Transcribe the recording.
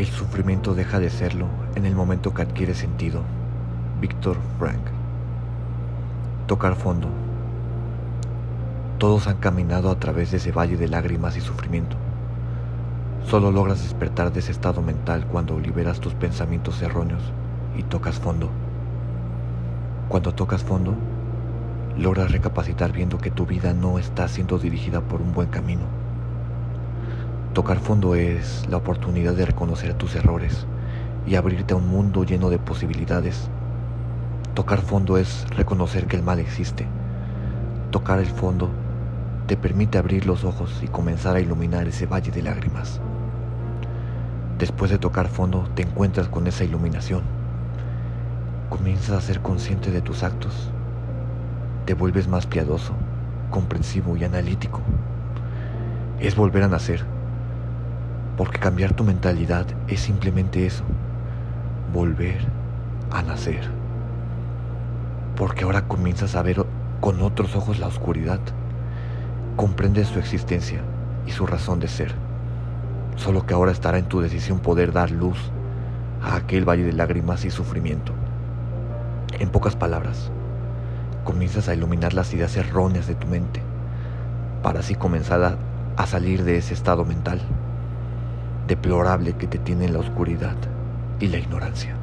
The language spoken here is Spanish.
El sufrimiento deja de serlo en el momento que adquiere sentido. Víctor Frank. Tocar fondo. Todos han caminado a través de ese valle de lágrimas y sufrimiento. Solo logras despertar de ese estado mental cuando liberas tus pensamientos erróneos y tocas fondo. Cuando tocas fondo, logras recapacitar viendo que tu vida no está siendo dirigida por un buen camino. Tocar fondo es la oportunidad de reconocer tus errores y abrirte a un mundo lleno de posibilidades. Tocar fondo es reconocer que el mal existe. Tocar el fondo te permite abrir los ojos y comenzar a iluminar ese valle de lágrimas. Después de tocar fondo te encuentras con esa iluminación. Comienzas a ser consciente de tus actos. Te vuelves más piadoso, comprensivo y analítico. Es volver a nacer. Porque cambiar tu mentalidad es simplemente eso. Volver a nacer. Porque ahora comienzas a ver con otros ojos la oscuridad. Comprendes su existencia y su razón de ser solo que ahora estará en tu decisión poder dar luz a aquel valle de lágrimas y sufrimiento. En pocas palabras, comienzas a iluminar las ideas erróneas de tu mente para así comenzar a, a salir de ese estado mental deplorable que te tiene en la oscuridad y la ignorancia.